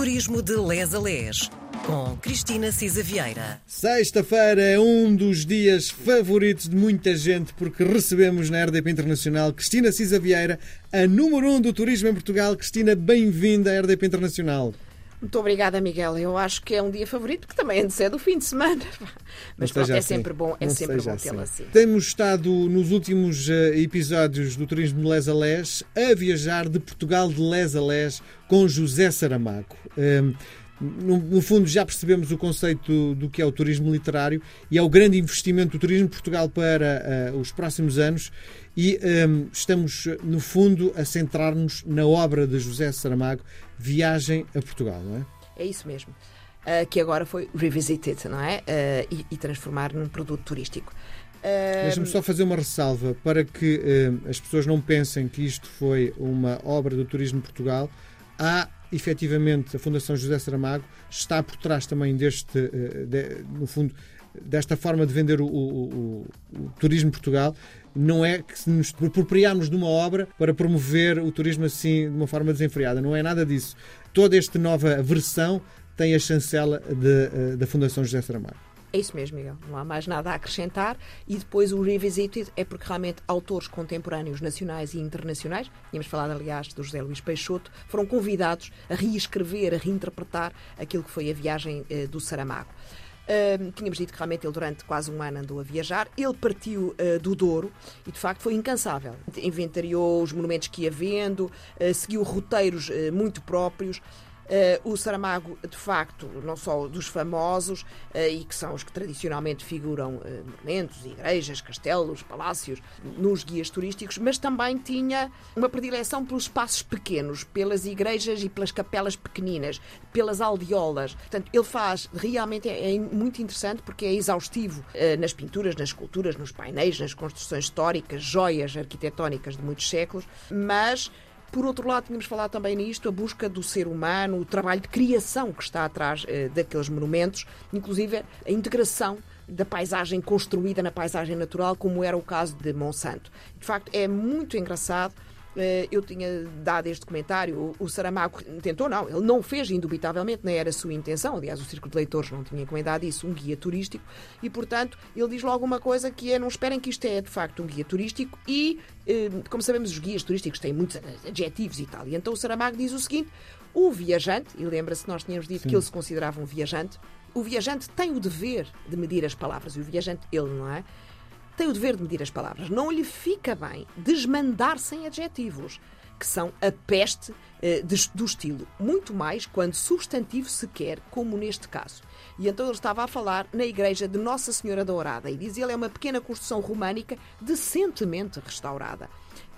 Turismo de Les a Les, com Cristina Cisa Vieira. Sexta-feira é um dos dias favoritos de muita gente porque recebemos na RDP Internacional Cristina Cisa Vieira, a número um do turismo em Portugal. Cristina, bem-vinda à RDP Internacional. Muito obrigada, Miguel. Eu acho que é um dia favorito, porque também antes é do fim de semana. Mas pronto, é assim. sempre bom, é Não sempre bom tê-la assim. Temos estado nos últimos eh, episódios do Turismo de Les a Les a viajar de Portugal de Les a Les com José Saramago. Ehm, no, no fundo, já percebemos o conceito do que é o turismo literário e é o grande investimento do turismo de Portugal para eh, os próximos anos. E ehm, estamos, no fundo, a centrar-nos na obra de José Saramago, Viagem a Portugal, não é? É isso mesmo. Uh, que agora foi revisited, não é? Uh, e, e transformar num produto turístico. Uh, Deixa-me só fazer uma ressalva para que as pessoas não pensem que isto foi uma obra do turismo de Portugal. Há, efetivamente, a Fundação José Saramago está por trás também deste, eh, de- no fundo, desta forma de vender o, o- o- o turismo Portugal. Não é que nos apropriarmos de uma obra para promover o turismo assim de uma forma desenfreada. Não é nada disso. Toda esta nova versão tem a chancela eh, da Fundação José Saramago. É isso mesmo, Miguel. Não há mais nada a acrescentar. E depois o Revisited é porque realmente autores contemporâneos nacionais e internacionais, tínhamos falado, aliás, do José Luís Peixoto, foram convidados a reescrever, a reinterpretar aquilo que foi a viagem eh, do Saramago. Ahm, tínhamos dito que realmente ele durante quase um ano andou a viajar. Ele partiu ah, do Douro e de facto foi incansável. Inventariou os monumentos que ia vendo, ah, seguiu roteiros muito próprios. Uh, o Saramago, de facto, não só dos famosos, uh, e que são os que tradicionalmente figuram uh, monumentos, igrejas, castelos, palácios, nos guias turísticos, mas também tinha uma predileção pelos espaços pequenos, pelas igrejas e pelas capelas pequeninas, pelas aldeolas. Portanto, ele faz, realmente é, é muito interessante porque é exaustivo nas pinturas, nas esculturas, nos painéis, nas construções históricas, joias arquitetónicas de muitos séculos, mas por outro lado, tínhamos falado também nisto, a busca do ser humano, o trabalho de criação que está atrás eh, daqueles monumentos, inclusive a integração da paisagem construída na paisagem natural, como era o caso de Monsanto. De facto, é muito engraçado. Eh, Eu tinha dado este comentário, o- Saramago tentou, não, ele não fez, indubitavelmente, nem era a sua intenção. Aliás, o Círculo de Leitores não tinha encomendado isso, um guia turístico, e portanto ele diz logo uma coisa que é: não esperem que isto é de facto um guia turístico, e eh, como sabemos, os guias turísticos têm muitos adjetivos e tal. E então o Saramago diz o seguinte: o viajante, e lembra-se, nós tínhamos dito que ele se considerava um viajante, o viajante tem o dever de medir as palavras, e o viajante, ele não é? Tem o dever de medir as palavras. Não lhe fica bem desmandar-se em adjetivos, que são a peste eh, des- do estilo. Muito mais quando substantivo se quer, como neste caso. E então ele estava a falar na igreja de Nossa Senhora da Orada e diz ele é uma pequena construção românica decentemente restaurada.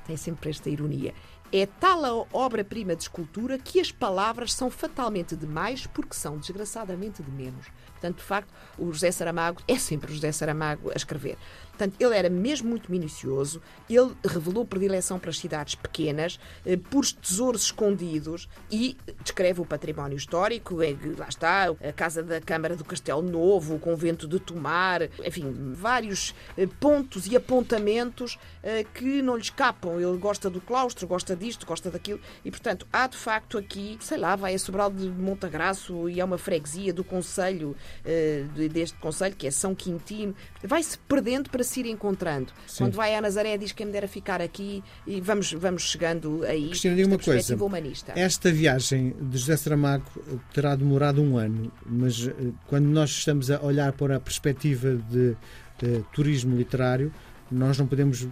Tem sempre esta ironia. É tal a obra-prima de escultura que as palavras são fatalmente demais porque são desgraçadamente de menos. Portanto, de facto, o José Saramago é sempre o José Saramago a escrever. Portanto, ele era mesmo muito minucioso, ele revelou predileção para as cidades pequenas, eh, por tesouros escondidos e descreve o património histórico, lá está, a Casa da Câmara do Castelo Novo, o Convento de Tomar, enfim, vários eh, pontos e apontamentos eh, que não lhe escapam. Ele gosta do claustro, gosta disto, gosta daquilo e, portanto, há de facto aqui, sei lá, vai a Sobral de Montagraço e é uma freguesia do Conselho, de- deste Conselho, que é São Quintino, vai-se perdendo para se ir encontrando. Quando vai a Nazaré diz que me dera ficar aqui e vamos, vamos chegando aí. Cristina, diga uma coisa. humanista. Esta viagem de José Saramago terá demorado um ano, mas eh, quando nós estamos a olhar para a perspectiva de, eh, turismo literário, nós não podemos,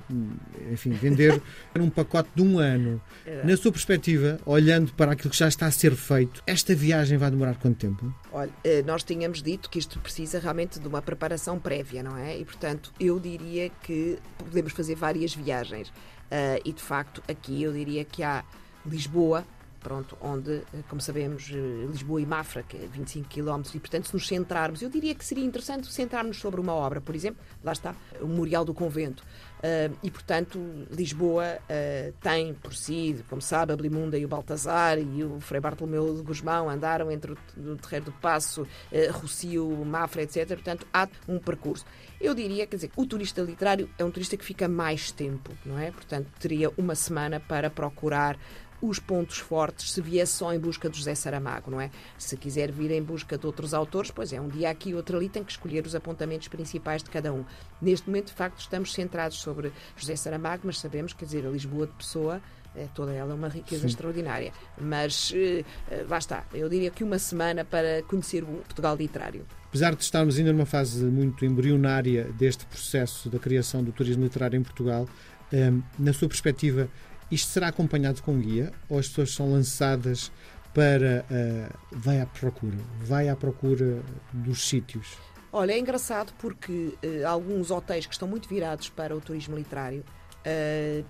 enfim, vender um pacote de um ano. Na sua perspectiva, olhando para aquilo que já está a ser feito, esta viagem vai demorar quanto tempo? Olha, eh, nós tínhamos dito que isto precisa realmente de uma preparação prévia, não é? E, portanto, eu diria que podemos fazer várias viagens. Ah, e, de facto, aqui eu diria que há Lisboa, pronto, onde, eh, como sabemos, eh, Lisboa e Mafra, que é 25 km, e, portanto, se nos centrarmos, eu diria que seria interessante centrarmos sobre uma obra, por exemplo, lá está, o Memorial do Convento. Ah, e, portanto, Lisboa ah, tem por si, como sabe, a Blimunda e o Baltazar e o Frei Bartolomeu de Gusmão andaram entre o, o Terreiro do Passo, ah, Rocio, Mafra, etc. Portanto, há um percurso. Eu diria, quer dizer, o turista literário é um turista que fica mais tempo, não é? Portanto, teria uma semana para procurar os pontos fortes se viesse só em busca do José Saramago, não é? Se quiser vir em busca de outros autores, pois é, um dia aqui, outro ali, tem que escolher os apontamentos principais de cada um. Neste momento, de facto, estamos centrados sobre José Saramago, mas sabemos, quer dizer, a Lisboa de Pessoa é, toda ela é uma riqueza Sim. extraordinária. Mas uh, lá está, eu diria que uma semana para conhecer o Portugal literário. Apesar de estarmos ainda numa fase muito embrionária deste processo da criação do turismo literário em Portugal, um, na sua perspectiva, isto será acompanhado com guia ou as pessoas são lançadas para uh, vai à procura, vai à procura dos sítios? Olha, é engraçado porque uh, alguns hotéis que estão muito virados para o turismo literário Uh,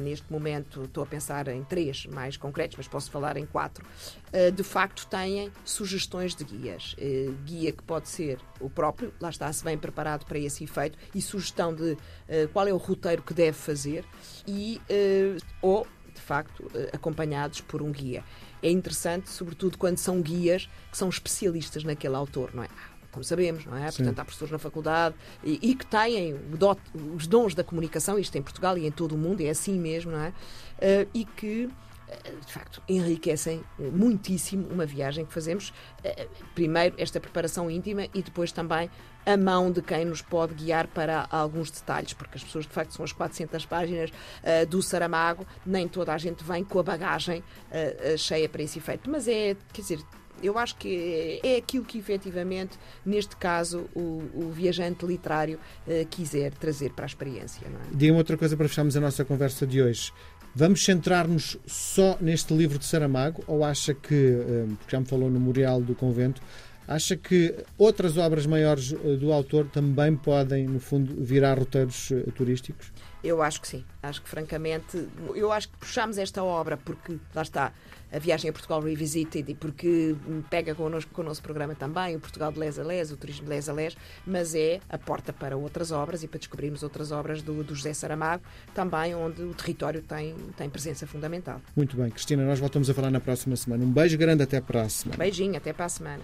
neste momento estou a pensar em três mais concretos, mas posso falar em quatro. Uh, de facto, têm sugestões de guias. Uh, guia que pode ser o próprio, lá está, se bem preparado para esse efeito, e sugestão de qual é o roteiro que deve fazer, e, ou, de facto, acompanhados por um guia. É interessante, sobretudo quando são guias que são especialistas naquele autor, não é? Como sabemos, não é? Sim. Portanto, há professores na faculdade e, e que têm dot, os dons da comunicação, isto em Portugal e em todo o mundo, é assim mesmo, não é? Uh, e que eh, de facto, enriquecem muitíssimo uma viagem que fazemos. Eh, primeiro, esta preparação íntima e depois também a mão de quem nos pode guiar para alguns detalhes, porque as pessoas, de facto, são as 400 páginas uh, do Saramago, nem toda a gente vem com a bagagem uh, uh, cheia para esse efeito. Mas é, quer dizer, eu acho que é aquilo que efetivamente, neste caso, o, o viajante literário uh, quiser trazer para a experiência. Não é? Diga-me outra coisa para fecharmos a nossa conversa de hoje. Vamos centrar-nos só neste livro de Saramago ou acha que, eh, porque já me falou no Memorial do Convento, acha que outras obras maiores eh, do autor também podem, no fundo, virar roteiros turísticos? Eu acho que sim. Acho que, francamente, eu acho que puxamos esta obra porque, lá está, a viagem a Portugal Revisited e porque pega connosco com o nosso programa também, o Portugal de Les a Les, o Turismo de Les a Les, mas é a porta para outras obras e para descobrirmos outras obras do, do José Saramago, também onde o território tem, tem presença fundamental. Muito bem, Cristina, nós voltamos a falar na próxima semana. Um beijo grande, até para a semana. Beijinho, até para a semana.